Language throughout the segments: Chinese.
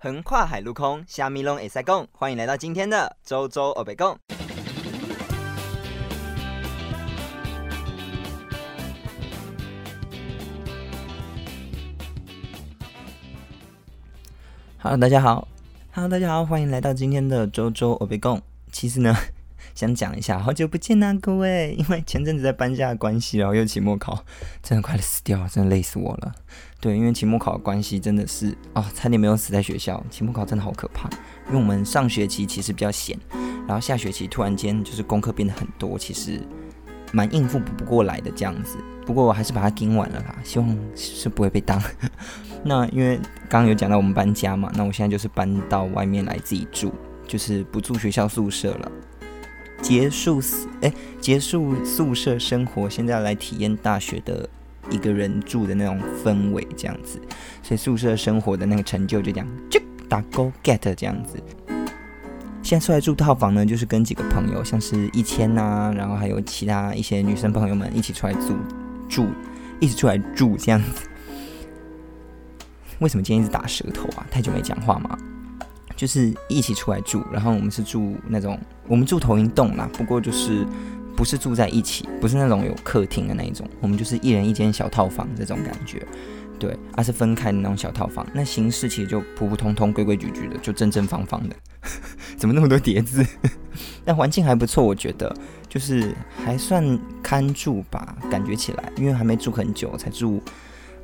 横跨海陆空，虾米拢会塞讲。欢迎来到今天的周周欧北共。Hello，大家好。Hello，大家好，欢迎来到今天的周周欧北共。其实呢，想讲一下，好久不见啊，各位。因为前阵子在搬家的关系，然后又期末考，真的快死掉了，真的累死我了。对，因为期末考的关系，真的是啊，差点没有死在学校。期末考真的好可怕，因为我们上学期其实比较闲，然后下学期突然间就是功课变得很多，其实蛮应付不过来的这样子。不过我还是把它盯完了啦，希望是不会被当。那因为刚刚有讲到我们搬家嘛，那我现在就是搬到外面来自己住，就是不住学校宿舍了，结束哎结束宿舍生活，现在来体验大学的。一个人住的那种氛围，这样子，所以宿舍生活的那个成就就这样，就打勾 get 这样子。现在出来住套房呢，就是跟几个朋友，像是一千呐，然后还有其他一些女生朋友们一起出来住住，一起出来住这样子。为什么今天一直打舌头啊？太久没讲话吗？就是一起出来住，然后我们是住那种，我们住投影栋啦，不过就是。不是住在一起，不是那种有客厅的那一种，我们就是一人一间小套房这种感觉，对，而是分开的那种小套房。那形式其实就普普通通、规规矩矩的，就正正方方的。怎么那么多叠字？但环境还不错，我觉得就是还算堪住吧，感觉起来，因为还没住很久，才住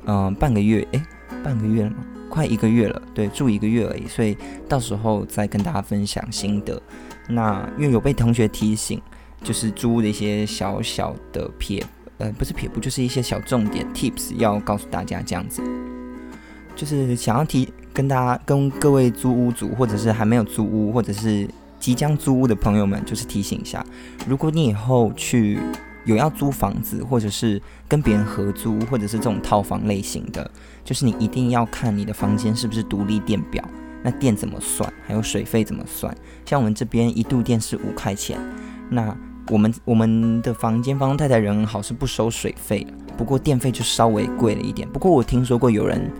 嗯半个月，诶，半个月了吗？快一个月了，对，住一个月而已，所以到时候再跟大家分享心得。那因为有被同学提醒。就是租屋的一些小小的撇，呃，不是撇步，就是一些小重点 tips 要告诉大家这样子。就是想要提跟大家、跟各位租屋族，或者是还没有租屋，或者是即将租屋的朋友们，就是提醒一下：如果你以后去有要租房子，或者是跟别人合租，或者是这种套房类型的，就是你一定要看你的房间是不是独立电表，那电怎么算，还有水费怎么算。像我们这边一度电是五块钱，那。我们我们的房间，房东太太人好，是不收水费。不过电费就稍微贵了一点。不过我听说过有人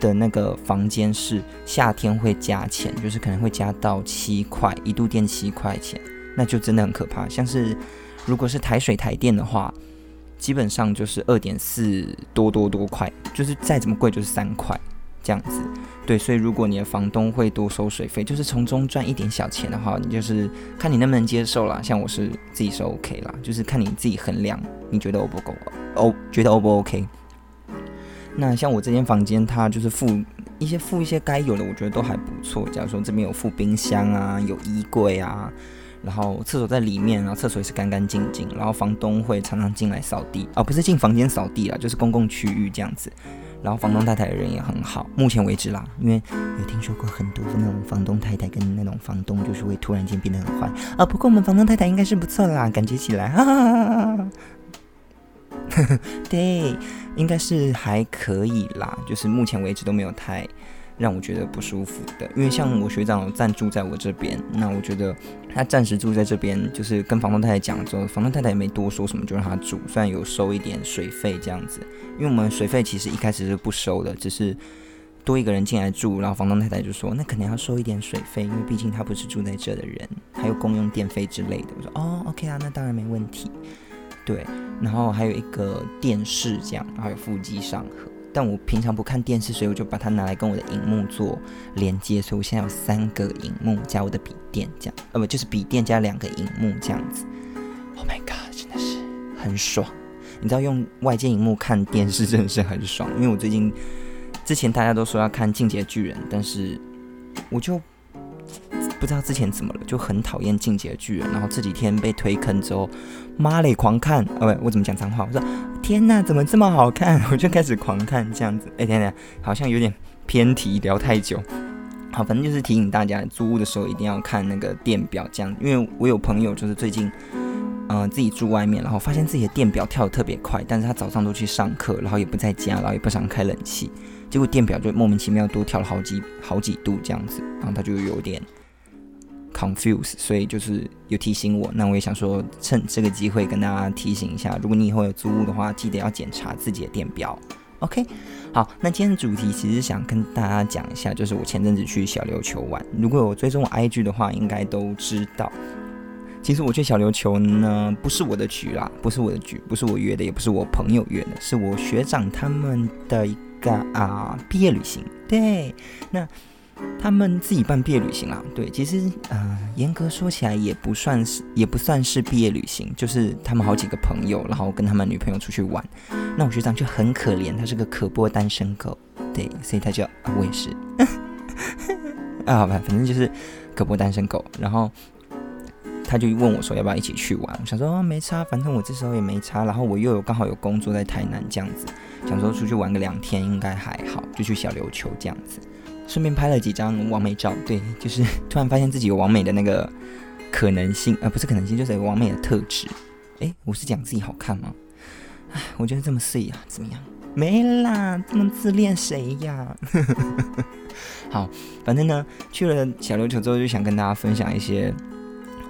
的那个房间是夏天会加钱，就是可能会加到七块一度电七块钱，那就真的很可怕。像是如果是台水台电的话，基本上就是二点四多多多块，就是再怎么贵就是三块这样子。对，所以如果你的房东会多收水费，就是从中赚一点小钱的话，你就是看你能不能接受啦。像我是自己是 OK 啦，就是看你自己衡量，你觉得 O 不够，O 觉得 O 不 OK？那像我这间房间，它就是附一些附一些该有的，我觉得都还不错。假如说这边有附冰箱啊，有衣柜啊，然后厕所在里面，然后厕所也是干干净净，然后房东会常常进来扫地，哦，不是进房间扫地啊，就是公共区域这样子。然后房东太太的人也很好，目前为止啦，因为有听说过很多那种房东太太跟那种房东就是会突然间变得很坏啊。不过我们房东太太应该是不错啦，感觉起来，哈哈哈对，应该是还可以啦，就是目前为止都没有太。让我觉得不舒服的，因为像我学长暂住在我这边，那我觉得他暂时住在这边，就是跟房东太太讲之后，房东太太也没多说什么，就让他住，虽然有收一点水费这样子，因为我们水费其实一开始是不收的，只是多一个人进来住，然后房东太太就说那可能要收一点水费，因为毕竟他不是住在这的人，还有公用电费之类的。我说哦，OK 啊，那当然没问题。对，然后还有一个电视这样，还有腹肌上盒。但我平常不看电视，所以我就把它拿来跟我的荧幕做连接，所以我现在有三个荧幕加我的笔电，这样，呃不就是笔电加两个荧幕这样子。Oh my god，真的是很爽！你知道用外接荧幕看电视真的是很爽，因为我最近之前大家都说要看《进阶巨人》，但是我就。不知道之前怎么了，就很讨厌《进击的巨人》，然后这几天被推坑之后，妈嘞，狂看！哦不，我怎么讲脏话？我说天哪，怎么这么好看？我就开始狂看这样子。哎，等等，好像有点偏题，聊太久。好，反正就是提醒大家，租屋的时候一定要看那个电表，这样。因为我有朋友就是最近，嗯，自己住外面，然后发现自己的电表跳的特别快，但是他早上都去上课，然后也不在家，然后也不想开冷气，结果电表就莫名其妙多跳了好几好几度这样子，然后他就有点。confuse，所以就是有提醒我，那我也想说，趁这个机会跟大家提醒一下，如果你以后有租屋的话，记得要检查自己的电表 OK，好，那今天的主题其实想跟大家讲一下，就是我前阵子去小琉球玩。如果有追踪我 IG 的话，应该都知道。其实我去小琉球呢，不是我的局啦，不是我的局，不是我约的，也不是我朋友约的，是我学长他们的一个啊毕业旅行。对，那他们自己办毕业旅行啦。对，其实呃，严格说起来也不算是，也不算是毕业旅行，就是他们好几个朋友，然后跟他们女朋友出去玩。那我学长就很可怜，他是个可播单身狗，对，所以他就我也是 啊，好吧，反正就是可播单身狗，然后。他就问我说要不要一起去玩，我想说没差，反正我这时候也没差，然后我又有刚好有工作在台南这样子，想说出去玩个两天应该还好，就去小琉球这样子，顺便拍了几张完美照。对，就是 突然发现自己有完美的那个可能性，呃，不是可能性，就是有完美的特质。诶，我是讲自己好看吗？哎，我觉得这么碎呀，怎么样？没啦，这么自恋谁呀？好，反正呢，去了小琉球之后就想跟大家分享一些。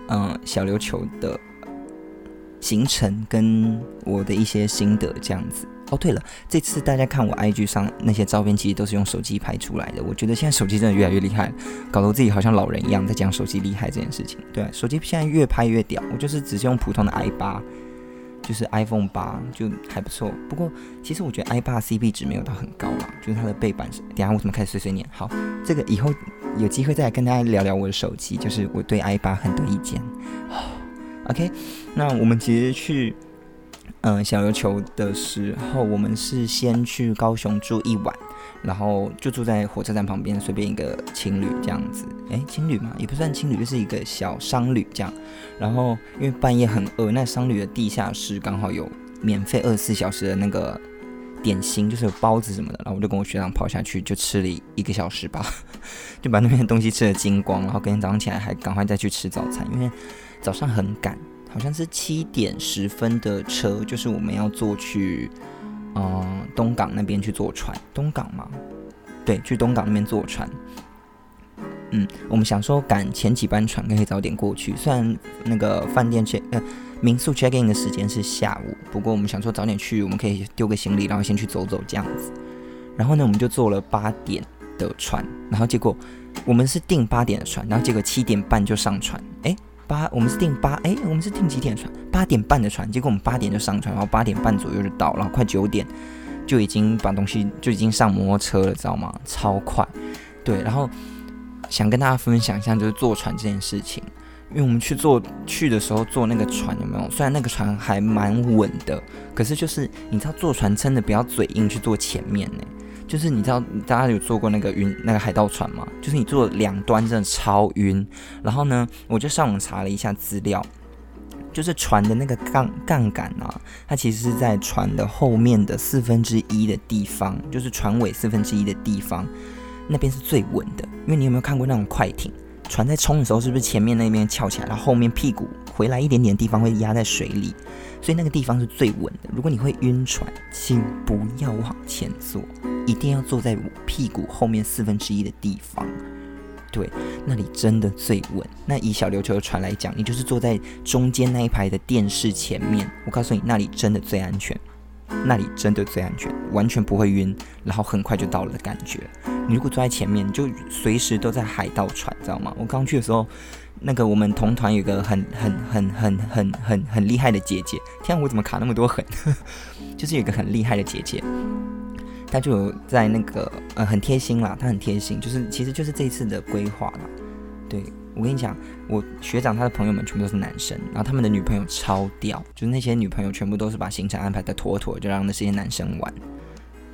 嗯，小琉球的行程跟我的一些心得这样子。哦，对了，这次大家看我 IG 上那些照片，其实都是用手机拍出来的。我觉得现在手机真的越来越厉害，搞得我自己好像老人一样在讲手机厉害这件事情。对，手机现在越拍越屌。我就是只是用普通的 i 八，就是 iPhone 八，就还不错。不过其实我觉得 i 八 CP 值没有到很高啦，就是它的背板是。等下我怎么开始碎碎念？好，这个以后。有机会再来跟大家聊聊我的手机，就是我对 i 八很多意见。OK，那我们其实去嗯小琉球的时候，我们是先去高雄住一晚，然后就住在火车站旁边，随便一个青旅这样子。诶，青旅嘛，也不算青旅，就是一个小商旅这样。然后因为半夜很饿，那商旅的地下室刚好有免费二十四小时的那个。点心就是有包子什么的，然后我就跟我学长跑下去，就吃了一个小时吧，就把那边的东西吃了精光，然后隔天早上起来还赶快再去吃早餐，因为早上很赶，好像是七点十分的车，就是我们要坐去嗯东港那边去坐船，东港吗？对，去东港那边坐船。嗯，我们想说赶前几班船可以早点过去，虽然那个饭店 check 呃民宿 check in 的时间是下午，不过我们想说早点去，我们可以丢个行李，然后先去走走这样子。然后呢，我们就坐了八点的船，然后结果我们是订八点的船，然后结果七点半就上船。哎，八我们是订八哎，我们是订几点船？八点半的船，结果我们八点就上船，然后八点半左右就到，然后快九点就已经把东西就已经上摩托车了，知道吗？超快。对，然后。想跟大家分享一下，就是坐船这件事情。因为我们去坐去的时候坐那个船有没有？虽然那个船还蛮稳的，可是就是你知道坐船真的不要嘴硬去坐前面呢。就是你知道大家有坐过那个晕那个海盗船吗？就是你坐两端真的超晕。然后呢，我就上网查了一下资料，就是船的那个杠杠杆啊，它其实是在船的后面的四分之一的地方，就是船尾四分之一的地方。那边是最稳的，因为你有没有看过那种快艇，船在冲的时候，是不是前面那边翘起来，然后后面屁股回来一点点的地方会压在水里，所以那个地方是最稳的。如果你会晕船，请不要往前坐，一定要坐在屁股后面四分之一的地方，对，那里真的最稳。那以小琉球的船来讲，你就是坐在中间那一排的电视前面，我告诉你，那里真的最安全。那里真的最安全，完全不会晕，然后很快就到了的感觉。你如果坐在前面，就随时都在海盗船，知道吗？我刚去的时候，那个我们同团有个很很很很很很很厉害的姐姐，天，我怎么卡那么多狠？就是有个很厉害的姐姐，他就有在那个呃很贴心啦，他很贴心，就是其实就是这一次的规划啦，对。我跟你讲，我学长他的朋友们全部都是男生，然后他们的女朋友超屌，就是那些女朋友全部都是把行程安排的妥妥，就让那些男生玩。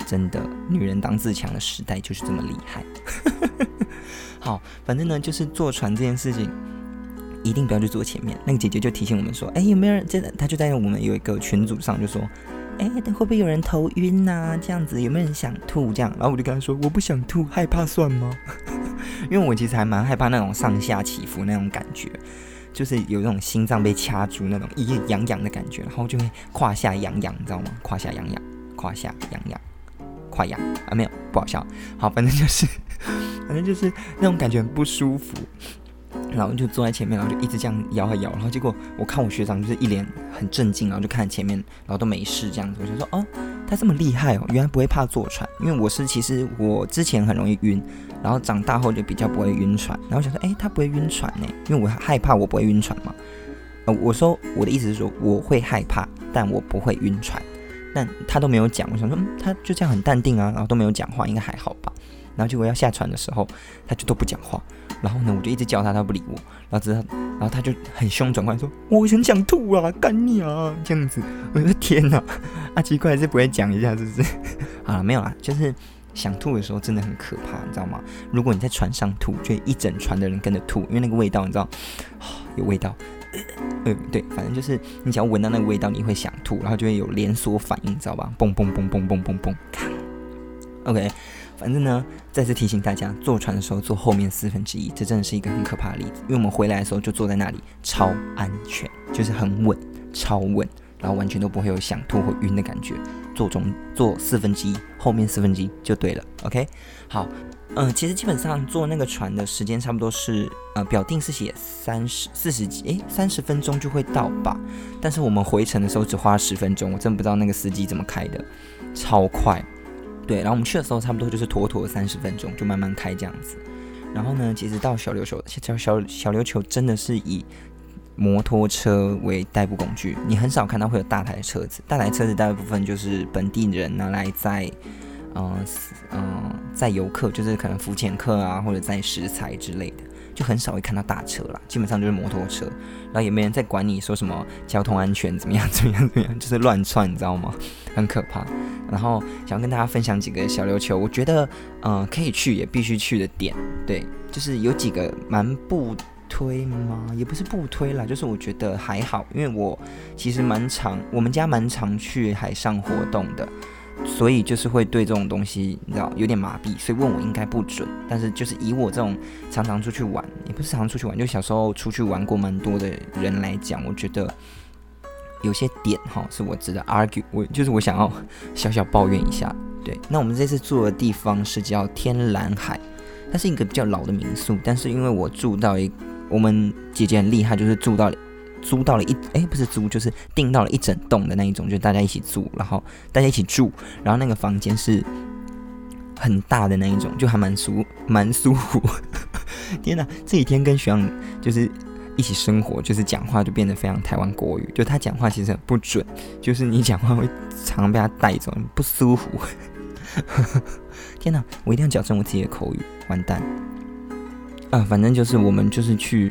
真的，女人当自强的时代就是这么厉害。好，反正呢，就是坐船这件事情，一定不要去坐前面。那个姐姐就提醒我们说，哎，有没有人？真的，她就在我们有一个群组上就说，哎，会不会有人头晕呐？这样子有没有人想吐？这样，然后我就跟他说，我不想吐，害怕算吗？因为我其实还蛮害怕那种上下起伏那种感觉，就是有那种心脏被掐住那种一痒痒的感觉，然后就会胯下痒痒，你知道吗？胯下痒痒，胯下痒痒，胯痒啊，没有不好笑。好，反正就是，反正就是那种感觉很不舒服。然后就坐在前面，然后就一直这样摇啊摇，然后结果我看我学长就是一脸很震惊，然后就看前面，然后都没事这样子，我就说哦，他这么厉害哦，原来不会怕坐船，因为我是其实我之前很容易晕，然后长大后就比较不会晕船，然后想说哎，他不会晕船呢，因为我害怕我不会晕船嘛，呃，我说我的意思是说我会害怕，但我不会晕船，但他都没有讲，我想说嗯，他就这样很淡定啊，然后都没有讲话，应该还好吧，然后结果要下船的时候，他就都不讲话。然后呢，我就一直叫他，他不理我。然后之后，然后他就很凶，转过来说：“我很想吐啊，干你啊！”这样子，我说：“天哪！啊，奇怪，是不会讲一下，是不是？” 好了，没有啦，就是想吐的时候真的很可怕，你知道吗？如果你在船上吐，就一整船的人跟着吐，因为那个味道，你知道，有味道。呃，对，反正就是你只要闻到那个味道，你会想吐，然后就会有连锁反应，知道吧？嘣嘣嘣嘣嘣嘣嘣，OK。反正呢，再次提醒大家，坐船的时候坐后面四分之一，这真的是一个很可怕的例子。因为我们回来的时候就坐在那里，超安全，就是很稳，超稳，然后完全都不会有想吐或晕的感觉。坐中坐四分之一，后面四分之一就对了。OK，好，嗯，其实基本上坐那个船的时间差不多是，呃，表定是写三十四十几，诶，三十分钟就会到吧。但是我们回程的时候只花十分钟，我真不知道那个司机怎么开的，超快。对，然后我们去的时候差不多就是妥妥三十分钟，就慢慢开这样子。然后呢，其实到小琉球，小小小琉球真的是以摩托车为代步工具，你很少看到会有大台车子，大台车子大部分就是本地人拿来载，嗯嗯载游客，就是可能浮潜客啊，或者载食材之类的。就很少会看到大车啦，基本上就是摩托车，然后也没人在管你说什么交通安全怎么样怎么样怎么样，就是乱窜，你知道吗？很可怕。然后想要跟大家分享几个小琉球，我觉得嗯可以去也必须去的点，对，就是有几个蛮不推吗？也不是不推啦，就是我觉得还好，因为我其实蛮常，我们家蛮常去海上活动的。所以就是会对这种东西，你知道有点麻痹，所以问我应该不准。但是就是以我这种常常出去玩，也不是常常出去玩，就小时候出去玩过蛮多的人来讲，我觉得有些点哈是我值得 argue，我就是我想要小小抱怨一下。对，那我们这次住的地方是叫天蓝海，它是一个比较老的民宿，但是因为我住到一，我们姐姐很厉害，就是住到。租到了一哎，不是租，就是订到了一整栋的那一种，就大家一起住，然后大家一起住，然后那个房间是很大的那一种，就还蛮舒蛮舒服。天哪，这几天跟徐阳就是一起生活，就是讲话就变得非常台湾国语，就他讲话其实很不准，就是你讲话会常被他带走，不舒服。天哪，我一定要矫正我自己的口语，完蛋。啊，反正就是我们就是去。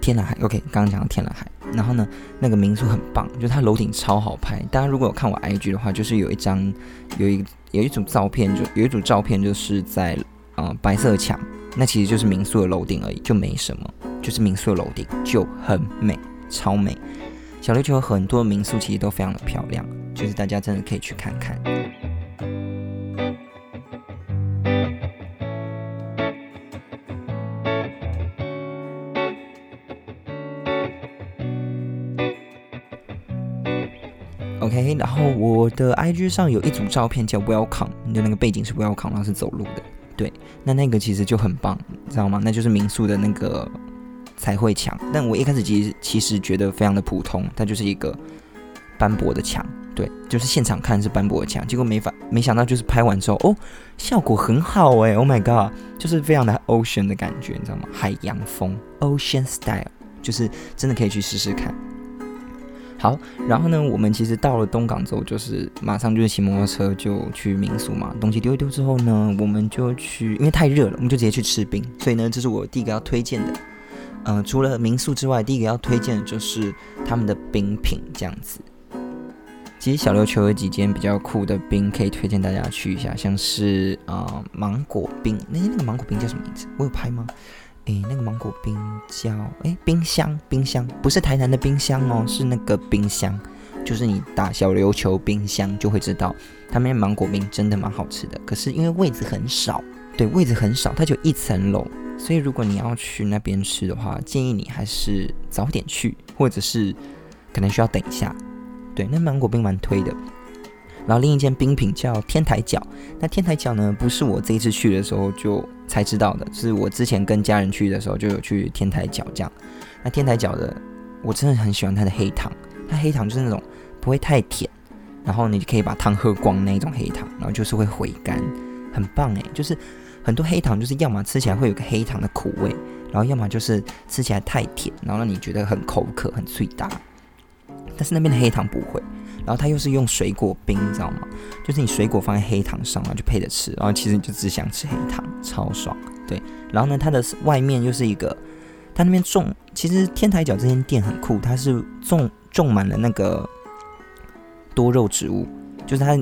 天蓝海，OK，刚刚讲到天蓝海，然后呢，那个民宿很棒，就它楼顶超好拍。大家如果有看我 IG 的话，就是有一张，有一有一组照片，就有一组照片，就是在呃白色墙，那其实就是民宿的楼顶而已，就没什么，就是民宿的楼顶就很美，超美。小琉球很多民宿其实都非常的漂亮，就是大家真的可以去看看。OK，然后我的 IG 上有一组照片叫 Welcome，的那个背景是 Welcome，然后是走路的。对，那那个其实就很棒，知道吗？那就是民宿的那个彩绘墙。但我一开始其实其实觉得非常的普通，它就是一个斑驳的墙。对，就是现场看是斑驳的墙，结果没法没想到就是拍完之后，哦，效果很好哎！Oh my god，就是非常的 Ocean 的感觉，你知道吗？海洋风，Ocean Style，就是真的可以去试试看。好，然后呢，我们其实到了东港之后，就是马上就是骑摩托车就去民宿嘛，东西丢一丢之后呢，我们就去，因为太热了，我们就直接去吃冰。所以呢，这是我第一个要推荐的。嗯，除了民宿之外，第一个要推荐的就是他们的冰品这样子。其实小琉球有几间比较酷的冰，可以推荐大家去一下，像是啊芒果冰，那那个芒果冰叫什么名字？我有拍吗？诶，那个芒果冰叫诶冰箱，冰箱不是台南的冰箱哦，是那个冰箱，就是你打小琉球冰箱就会知道，他们芒果冰真的蛮好吃的。可是因为位置很少，对，位置很少，它就一层楼，所以如果你要去那边吃的话，建议你还是早点去，或者是可能需要等一下。对，那芒果冰蛮推的。然后另一间冰品叫天台角。那天台角呢，不是我这一次去的时候就才知道的，是我之前跟家人去的时候就有去天台角这样。那天台角的，我真的很喜欢它的黑糖，它黑糖就是那种不会太甜，然后你可以把汤喝光那种黑糖，然后就是会回甘，很棒诶。就是很多黑糖就是要么吃起来会有个黑糖的苦味，然后要么就是吃起来太甜，然后让你觉得很口渴、很脆大。但是那边的黑糖不会，然后它又是用水果冰，你知道吗？就是你水果放在黑糖上，然后就配着吃，然后其实你就只想吃黑糖，超爽。对，然后呢，它的外面又是一个，它那边种，其实天台角这间店很酷，它是种种满了那个多肉植物，就是它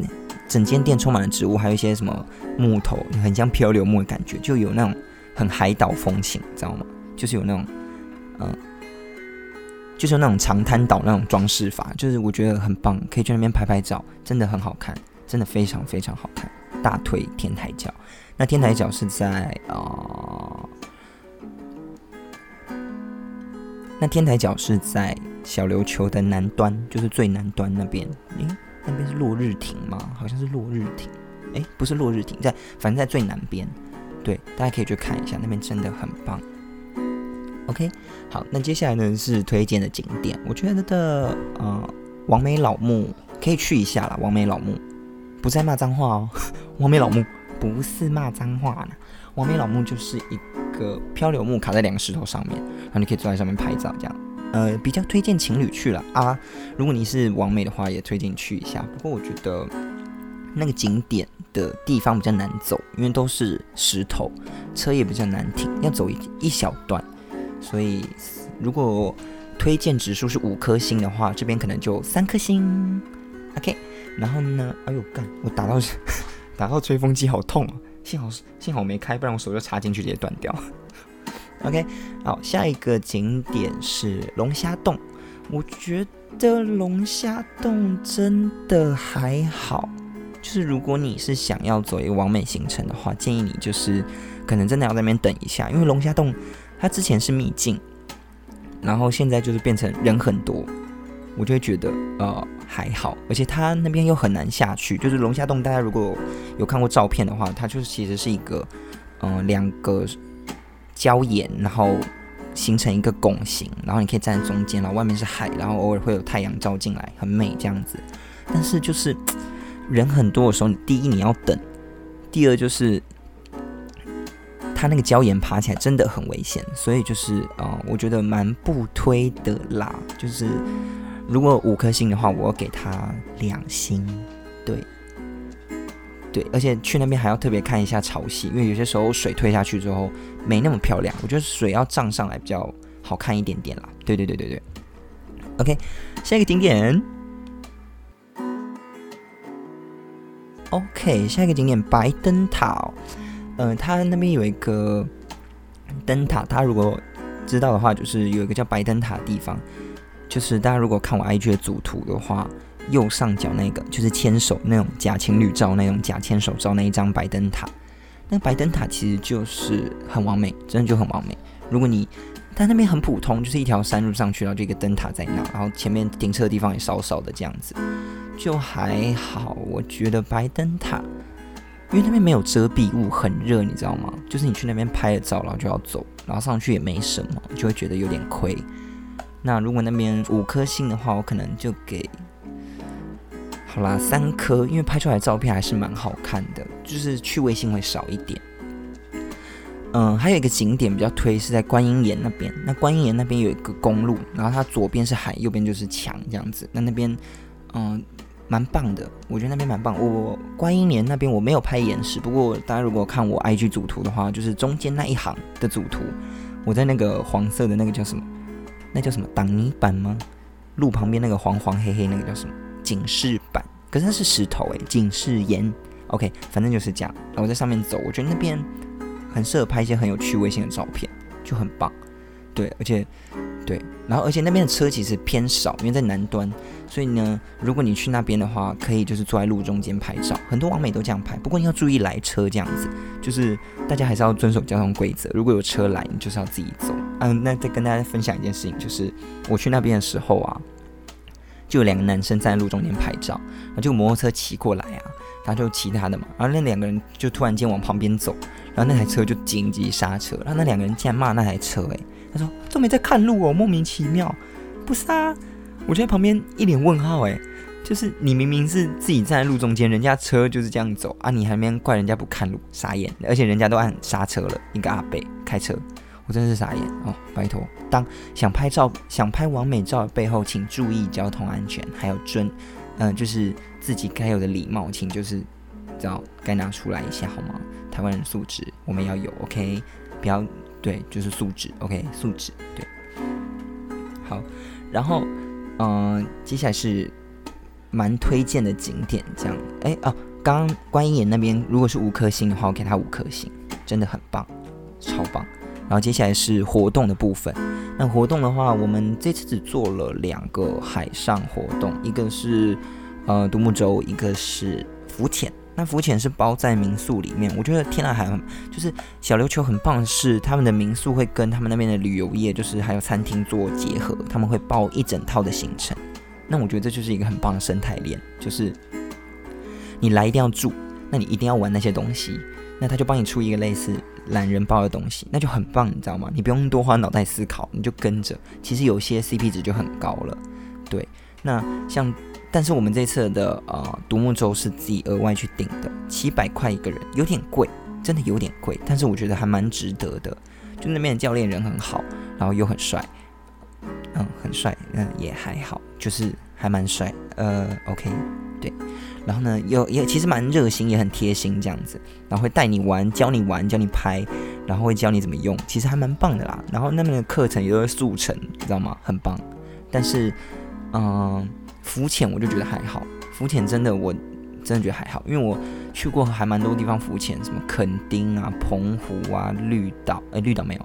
整间店充满了植物，还有一些什么木头，很像漂流木的感觉，就有那种很海岛风情，你知道吗？就是有那种，嗯。就是那种长滩岛那种装饰法，就是我觉得很棒，可以去那边拍拍照，真的很好看，真的非常非常好看。大推天台角，那天台角是在啊，那天台角是在小琉球的南端，就是最南端那边。诶，那边是落日亭吗？好像是落日亭。诶，不是落日亭，在反正在最南边。对，大家可以去看一下，那边真的很棒。OK，好，那接下来呢是推荐的景点，我觉得的呃，王美老木可以去一下啦。王美老木不在骂脏话哦，王美老木不是骂脏话呢。王美老木就是一个漂流木卡在两个石头上面，然后你可以坐在上面拍照，这样。呃，比较推荐情侣去了啊。如果你是王美的话，也推荐去一下。不过我觉得那个景点的地方比较难走，因为都是石头，车也比较难停，要走一一小段。所以，如果推荐指数是五颗星的话，这边可能就三颗星。OK，然后呢？哎呦，干！我打到 打到吹风机，好痛啊！幸好幸好我没开，不然我手就插进去直接断掉。OK，好，下一个景点是龙虾洞。我觉得龙虾洞真的还好，就是如果你是想要走一个完美行程的话，建议你就是可能真的要在那边等一下，因为龙虾洞。它之前是秘境，然后现在就是变成人很多，我就会觉得呃还好，而且它那边又很难下去。就是龙虾洞，大家如果有看过照片的话，它就是其实是一个嗯两个礁岩，然后形成一个拱形，然后你可以站在中间，然后外面是海，然后偶尔会有太阳照进来，很美这样子。但是就是人很多的时候，第一你要等，第二就是。它那个礁岩爬起来真的很危险，所以就是呃，我觉得蛮不推的啦。就是如果五颗星的话，我要给它两星。对，对，而且去那边还要特别看一下潮汐，因为有些时候水退下去之后没那么漂亮。我觉得水要涨上来比较好看一点点啦。对对对对对。OK，下一个景点。OK，下一个景点白灯塔。嗯，他那边有一个灯塔，大家如果知道的话，就是有一个叫白灯塔的地方。就是大家如果看我 IG 的主图的话，右上角那个就是牵手那种假情侣照那种假牵手照那一张白灯塔。那白灯塔其实就是很完美，真的就很完美。如果你但那边很普通，就是一条山路上去，然后就一个灯塔在那，然后前面停车的地方也少少的这样子，就还好。我觉得白灯塔。因为那边没有遮蔽物，很热，你知道吗？就是你去那边拍了照，然后就要走，然后上去也没什么，就会觉得有点亏。那如果那边五颗星的话，我可能就给好啦三颗，因为拍出来的照片还是蛮好看的，就是趣味性会少一点。嗯，还有一个景点比较推是在观音岩那边。那观音岩那边有一个公路，然后它左边是海，右边就是墙这样子。那那边，嗯。蛮棒的，我觉得那边蛮棒。我观音岩那边我没有拍岩石，不过大家如果看我 IG 主图的话，就是中间那一行的主图，我在那个黄色的那个叫什么？那叫什么挡泥板吗？路旁边那个黄黄黑黑那个叫什么？警示板？可是它是石头诶，警示岩。OK，反正就是这样。然后我在上面走，我觉得那边很适合拍一些很有趣味性的照片，就很棒。对，而且。对，然后而且那边的车其实偏少，因为在南端，所以呢，如果你去那边的话，可以就是坐在路中间拍照，很多网美都这样拍。不过你要注意来车这样子，就是大家还是要遵守交通规则。如果有车来，你就是要自己走。嗯，那再跟大家分享一件事情，就是我去那边的时候啊，就有两个男生站在路中间拍照，然后就摩托车骑过来啊，他就骑他的嘛，然后那两个人就突然间往旁边走，然后那台车就紧急刹车，然后那两个人竟然骂那台车，诶，他说都没在看路哦，莫名其妙，不是啊，我就在旁边一脸问号，诶，就是你明明是自己站在路中间，人家车就是这样走啊，你还没怪人家不看路，傻眼，而且人家都按刹车了，一个阿贝开车。我真是傻眼哦！拜托，当想拍照、想拍完美照的背后，请注意交通安全，还有尊，嗯，就是自己该有的礼貌，请就是道该拿出来一下好吗？台湾人素质我们要有，OK？不要对，就是素质，OK？素质对。好，然后嗯，接下来是蛮推荐的景点，这样，哎哦，刚刚观音岩那边如果是五颗星的话，我给他五颗星，真的很棒，超棒。然后接下来是活动的部分。那活动的话，我们这次只做了两个海上活动，一个是呃独木舟，一个是浮潜。那浮潜是包在民宿里面。我觉得天南海就是小琉球很棒是，他们的民宿会跟他们那边的旅游业，就是还有餐厅做结合，他们会包一整套的行程。那我觉得这就是一个很棒的生态链，就是你来一定要住，那你一定要玩那些东西，那他就帮你出一个类似。懒人包的东西，那就很棒，你知道吗？你不用多花脑袋思考，你就跟着。其实有些 CP 值就很高了，对。那像，但是我们这次的呃独木舟是自己额外去订的，七百块一个人，有点贵，真的有点贵。但是我觉得还蛮值得的，就那边的教练人很好，然后又很帅，嗯，很帅，嗯，也还好，就是还蛮帅。呃，OK，对。然后呢，有也其实蛮热心，也很贴心这样子，然后会带你玩，教你玩，教你拍，然后会教你怎么用，其实还蛮棒的啦。然后那边的课程也都是速成，你知道吗？很棒。但是，嗯，浮潜我就觉得还好，浮潜真的我真的觉得还好，因为我去过还蛮多地方浮潜，什么垦丁啊、澎湖啊、绿岛，哎，绿岛没有，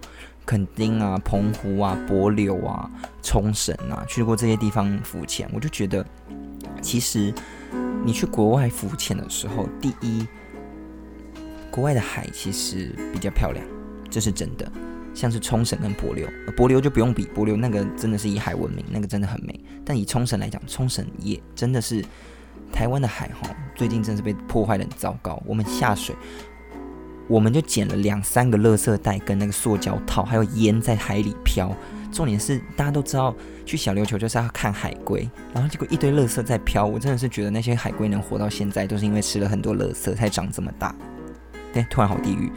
垦丁啊、澎湖啊、柏柳啊、冲绳啊，去过这些地方浮潜，我就觉得其实。你去国外浮潜的时候，第一，国外的海其实比较漂亮，这是真的。像是冲绳跟帛琉，帛琉就不用比，帛琉那个真的是以海闻名，那个真的很美。但以冲绳来讲，冲绳也真的是台湾的海哈，最近真的是被破坏的很糟糕。我们下水，我们就捡了两三个垃圾袋跟那个塑胶套，还有烟在海里飘。重点是大家都知道去小琉球就是要看海龟，然后结果一堆垃圾在飘，我真的是觉得那些海龟能活到现在，都是因为吃了很多垃圾才长这么大。对，突然好地狱。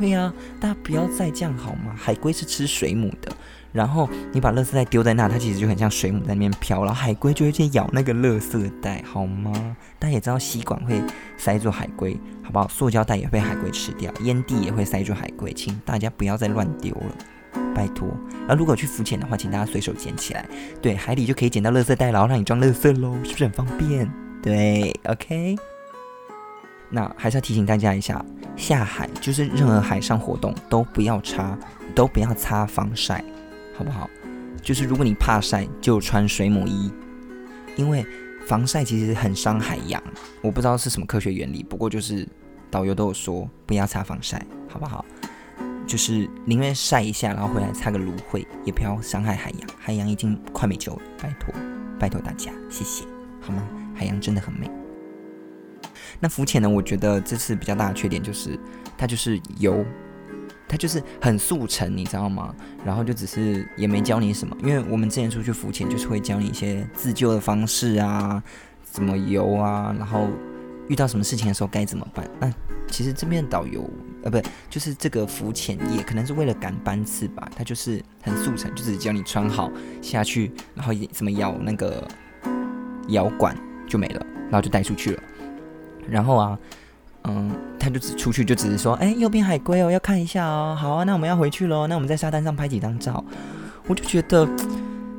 对呀，大家不要再这样好吗？海龟是吃水母的，然后你把垃圾袋丢在那，它其实就很像水母在那边飘，然后海龟就会去咬那个垃圾袋，好吗？大家也知道吸管会塞住海龟，好不好？塑胶袋也被海龟吃掉，烟蒂也会塞住海龟，请大家不要再乱丢了。拜托，然后如果去浮潜的话，请大家随手捡起来。对，海里就可以捡到垃圾袋，然后让你装垃圾喽，是不是很方便？对，OK。那还是要提醒大家一下，下海就是任何海上活动都不要擦，都不要擦防晒，好不好？就是如果你怕晒，就穿水母衣，因为防晒其实很伤海洋。我不知道是什么科学原理，不过就是导游都有说不要擦防晒，好不好？就是宁愿晒一下，然后回来擦个芦荟，也不要伤害海洋。海洋已经快没救了，拜托，拜托大家，谢谢，好吗？海洋真的很美。那浮潜呢？我觉得这次比较大的缺点就是它就是游，它就是很速成，你知道吗？然后就只是也没教你什么，因为我们之前出去浮潜就是会教你一些自救的方式啊，怎么游啊，然后遇到什么事情的时候该怎么办。那其实这边导游。呃，不，就是这个浮潜也，可能是为了赶班次吧。它就是很速成，就只是教你穿好下去，然后怎么摇那个摇管就没了，然后就带出去了。然后啊，嗯，他就只出去就只是说，哎，右边海龟哦，要看一下哦。好啊，那我们要回去喽。那我们在沙滩上拍几张照。我就觉得，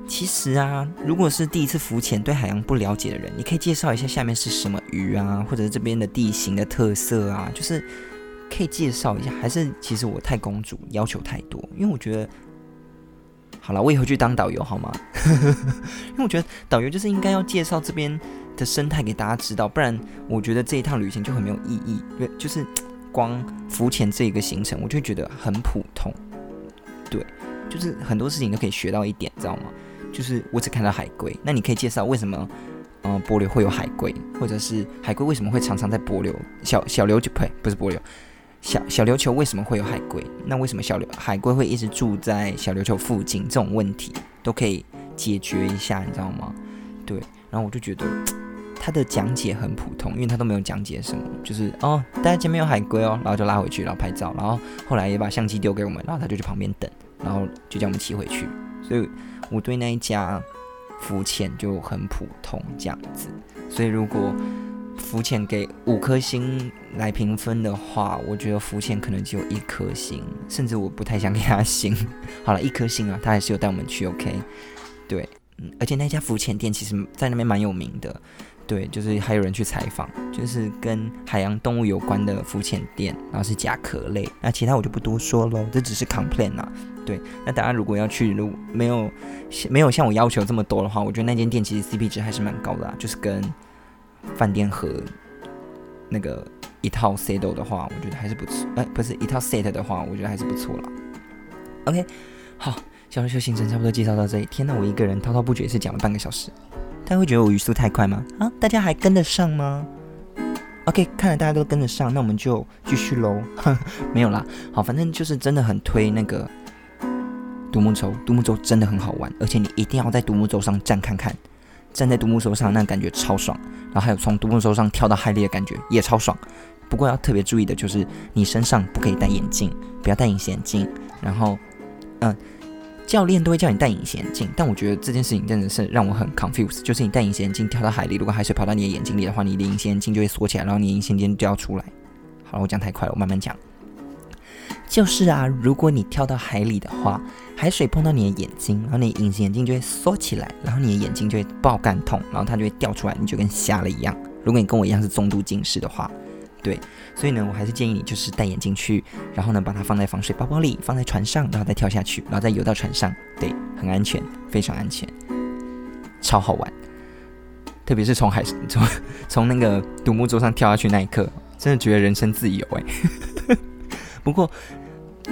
其实啊，如果是第一次浮潜对海洋不了解的人，你可以介绍一下下面是什么鱼啊，或者是这边的地形的特色啊，就是。可以介绍一下，还是其实我太公主，要求太多？因为我觉得，好了，我以后去当导游好吗？因为我觉得导游就是应该要介绍这边的生态给大家知道，不然我觉得这一趟旅行就很没有意义。对，就是光浮潜这一个行程，我就觉得很普通。对，就是很多事情都可以学到一点，知道吗？就是我只看到海龟。那你可以介绍为什么，嗯，波流会有海龟，或者是海龟为什么会常常在波流？小小琉球呸，不是波流，小小琉球为什么会有海龟？那为什么小琉海龟会一直住在小琉球附近？这种问题都可以解决一下，你知道吗？对，然后我就觉得。他的讲解很普通，因为他都没有讲解什么，就是哦，大家前面有海龟哦，然后就拉回去，然后拍照，然后后来也把相机丢给我们，然后他就去旁边等，然后就叫我们骑回去。所以我对那一家浮潜就很普通这样子。所以如果浮潜给五颗星来评分的话，我觉得浮潜可能只有一颗星，甚至我不太想给他 星。好了，一颗星啊，他还是有带我们去，OK？对，而且那家浮潜店其实在那边蛮有名的。对，就是还有人去采访，就是跟海洋动物有关的浮潜店，然后是甲壳类，那其他我就不多说喽，这只是 complain 啊。对，那大家如果要去，如没有没有像我要求这么多的话，我觉得那间店其实 CP 值还是蛮高的啊，就是跟饭店和那个一套 set 的话，我觉得还是不错，哎，不是一套 set 的话，我觉得还是不错了。OK，好，小琉球行程差不多介绍到这里，天呐，我一个人滔滔不绝是讲了半个小时。大家会觉得我语速太快吗？啊，大家还跟得上吗？OK，看来大家都跟得上，那我们就继续喽。没有啦，好，反正就是真的很推那个独木舟，独木舟真的很好玩，而且你一定要在独木舟上站看看，站在独木舟上那感觉超爽。然后还有从独木舟上跳到海里的感觉也超爽。不过要特别注意的就是你身上不可以戴眼镜，不要戴隐形眼镜。然后，嗯。教练都会叫你戴隐形眼镜，但我觉得这件事情真的是让我很 confused。就是你戴隐形眼镜跳到海里，如果海水跑到你的眼睛里的话，你的隐形眼镜就会缩起来，然后你隐形眼镜就要出来。好了，我讲太快了，我慢慢讲。就是啊，如果你跳到海里的话，海水碰到你的眼睛，然后你隐形眼镜就会缩起来，然后你的眼睛就会爆干痛，然后它就会掉出来，你就跟瞎了一样。如果你跟我一样是中度近视的话。对，所以呢，我还是建议你就是戴眼镜去，然后呢，把它放在防水包包里，放在船上，然后再跳下去，然后再游到船上，对，很安全，非常安全，超好玩。特别是从海从从那个独木舟上跳下去那一刻，真的觉得人生自由哎。不过，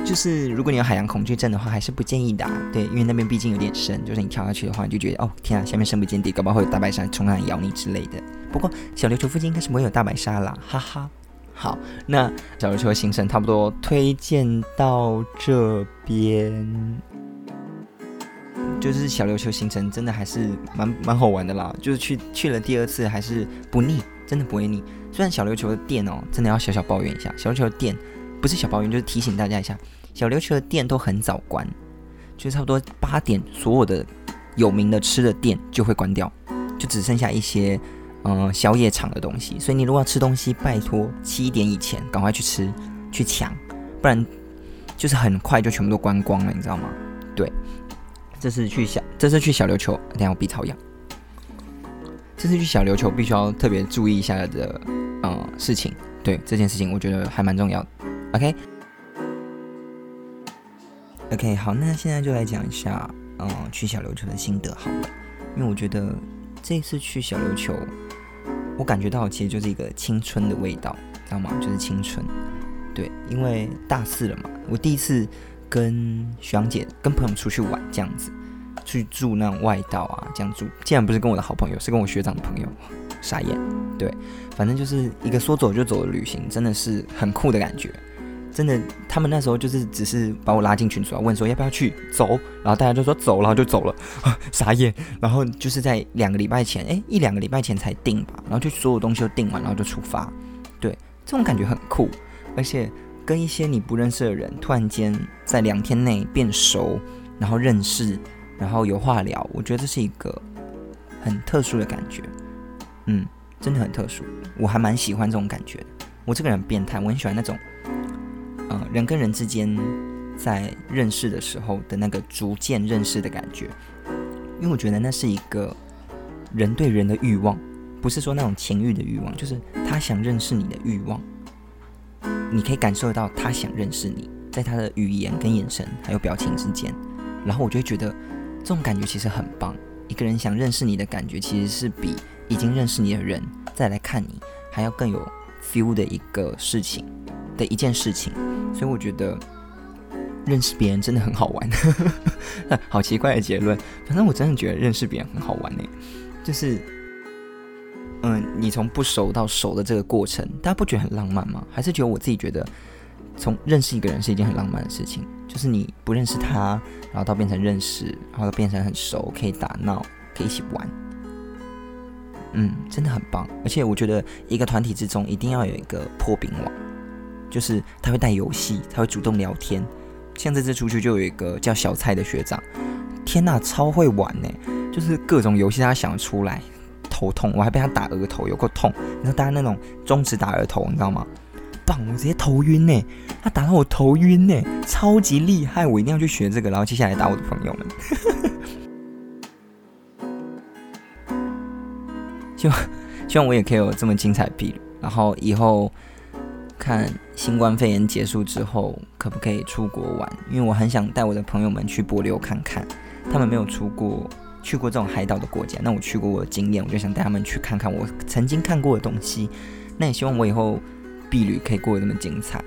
就是如果你有海洋恐惧症的话，还是不建议的。对，因为那边毕竟有点深，就是你跳下去的话，你就觉得哦天啊，下面深不见底，搞不好会有大白鲨冲上来咬你之类的。不过小琉球附近应该是不会有大白鲨啦，哈哈。好，那小琉球的行程差不多推荐到这边，就是小琉球行程真的还是蛮蛮好玩的啦，就是去去了第二次还是不腻，真的不会腻。虽然小琉球的店哦，真的要小小抱怨一下，小琉球的店不是小抱怨，就是提醒大家一下，小琉球的店都很早关，就差不多八点，所有的有名的吃的店就会关掉，就只剩下一些。嗯，宵夜场的东西，所以你如果要吃东西，拜托七点以前赶快去吃，去抢，不然就是很快就全部都关光了，你知道吗？对，这次去小，这次去小琉球，等下我鼻草痒。这次去小琉球必须要特别注意一下的，嗯，事情，对这件事情，我觉得还蛮重要的。OK，OK，好，那现在就来讲一下，嗯，去小琉球的心得好了，因为我觉得这次去小琉球。我感觉到其实就是一个青春的味道，知道吗？就是青春。对，因为大四了嘛，我第一次跟徐阳姐、跟朋友出去玩，这样子去住那种外道啊，这样住。竟然不是跟我的好朋友，是跟我学长的朋友，傻眼。对，反正就是一个说走就走的旅行，真的是很酷的感觉。真的，他们那时候就是只是把我拉进群组啊，问说要不要去走，然后大家就说走，然后就走了，傻眼。然后就是在两个礼拜前，哎，一两个礼拜前才定吧，然后就所有东西都定完，然后就出发。对，这种感觉很酷，而且跟一些你不认识的人突然间在两天内变熟，然后认识，然后有话聊，我觉得这是一个很特殊的感觉。嗯，真的很特殊，我还蛮喜欢这种感觉的。我这个人变态，我很喜欢那种。嗯，人跟人之间在认识的时候的那个逐渐认识的感觉，因为我觉得那是一个人对人的欲望，不是说那种情欲的欲望，就是他想认识你的欲望。你可以感受到他想认识你，在他的语言跟眼神还有表情之间，然后我就会觉得这种感觉其实很棒。一个人想认识你的感觉，其实是比已经认识你的人再来看你还要更有 feel 的一个事情的一件事情。所以我觉得认识别人真的很好玩，好奇怪的结论。反正我真的觉得认识别人很好玩呢，就是，嗯，你从不熟到熟的这个过程，大家不觉得很浪漫吗？还是觉得我自己觉得，从认识一个人是一件很浪漫的事情，就是你不认识他，然后到变成认识，然后变成很熟，可以打闹，可以一起玩，嗯，真的很棒。而且我觉得一个团体之中一定要有一个破冰网，就是他会带游戏，他会主动聊天。像这次出去就有一个叫小蔡的学长，天呐，超会玩呢！就是各种游戏他想出来，头痛，我还被他打额头，有够痛。你知道大家那种中指打额头，你知道吗？棒，我直接头晕呢！他打到我头晕呢，超级厉害，我一定要去学这个，然后接下来打我的朋友们。希望希望我也可以有这么精彩的然后以后。看新冠肺炎结束之后，可不可以出国玩？因为我很想带我的朋友们去波流看看，他们没有出过去过这种海岛的国家。那我去过我的经验，我就想带他们去看看我曾经看过的东西。那也希望我以后避旅可以过得那么精彩。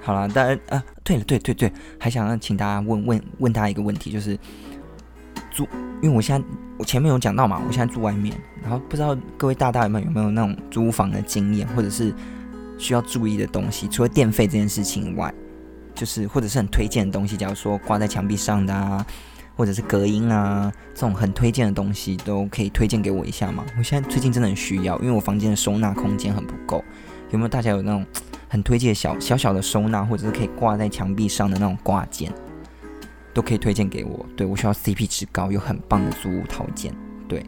好了，大家啊，对了，对对对，还想要请大家问问问大家一个问题，就是租，因为我现在我前面有讲到嘛，我现在住外面，然后不知道各位大大们有没有那种租房的经验，或者是。需要注意的东西，除了电费这件事情以外，就是或者是很推荐的东西，假如说挂在墙壁上的啊，或者是隔音啊，这种很推荐的东西，都可以推荐给我一下吗？我现在最近真的很需要，因为我房间的收纳空间很不够。有没有大家有那种 很推荐小小小的收纳，或者是可以挂在墙壁上的那种挂件，都可以推荐给我。对我需要 CP 值高又很棒的租屋套件。对，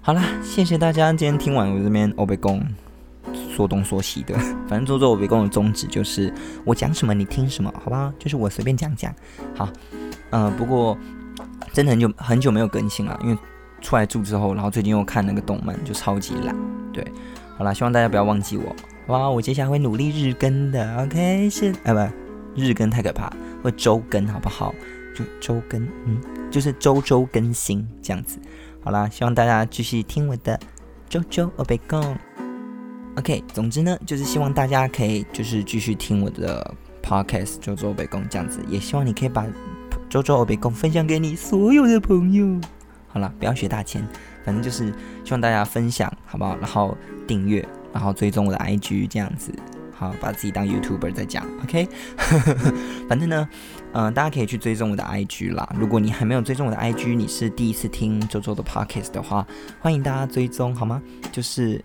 好啦，谢谢大家今天听完我这边欧贝公。说东说西的，反正做做我别跟的宗旨就是我讲什么你听什么，好不好？就是我随便讲讲。好，嗯，不过真的很久很久没有更新了，因为出来住之后，然后最近又看那个动漫，就超级懒。对，好啦，希望大家不要忘记我，哇，我接下来会努力日更的。OK，是啊，不，日更太可怕，会周更好不好？就周更，嗯，就是周周更新这样子。好啦，希望大家继续听我的周周我别讲。OK，总之呢，就是希望大家可以就是继续听我的 Podcast《周周北宫》这样子，也希望你可以把《周周北宫》分享给你所有的朋友。好了，不要学大千，反正就是希望大家分享，好不好？然后订阅，然后追踪我的 IG 这样子，好，把自己当 YouTuber 在讲。OK，反正呢，嗯，大家可以去追踪我的 IG 啦。如果你还没有追踪我的 IG，你是第一次听周周的 Podcast 的话，欢迎大家追踪，好吗？就是。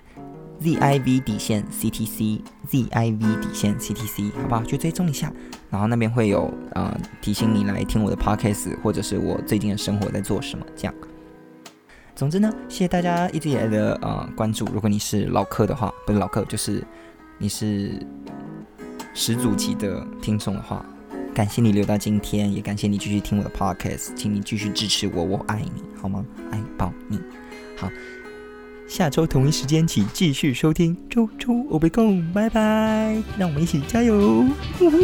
Z I V 底线 C T C Z I V 底线 C T C，好不好？去追踪一下，然后那边会有呃提醒你来听我的 podcast，或者是我最近的生活在做什么这样。总之呢，谢谢大家一直以来的呃关注。如果你是老客的话，不是老客，就是你是始祖级的听众的话，感谢你留到今天，也感谢你继续听我的 podcast，请你继续支持我，我爱你，好吗？爱抱你，好。下周同一时间起继续收听周周欧贝贡，拜拜！让我们一起加油！呜呼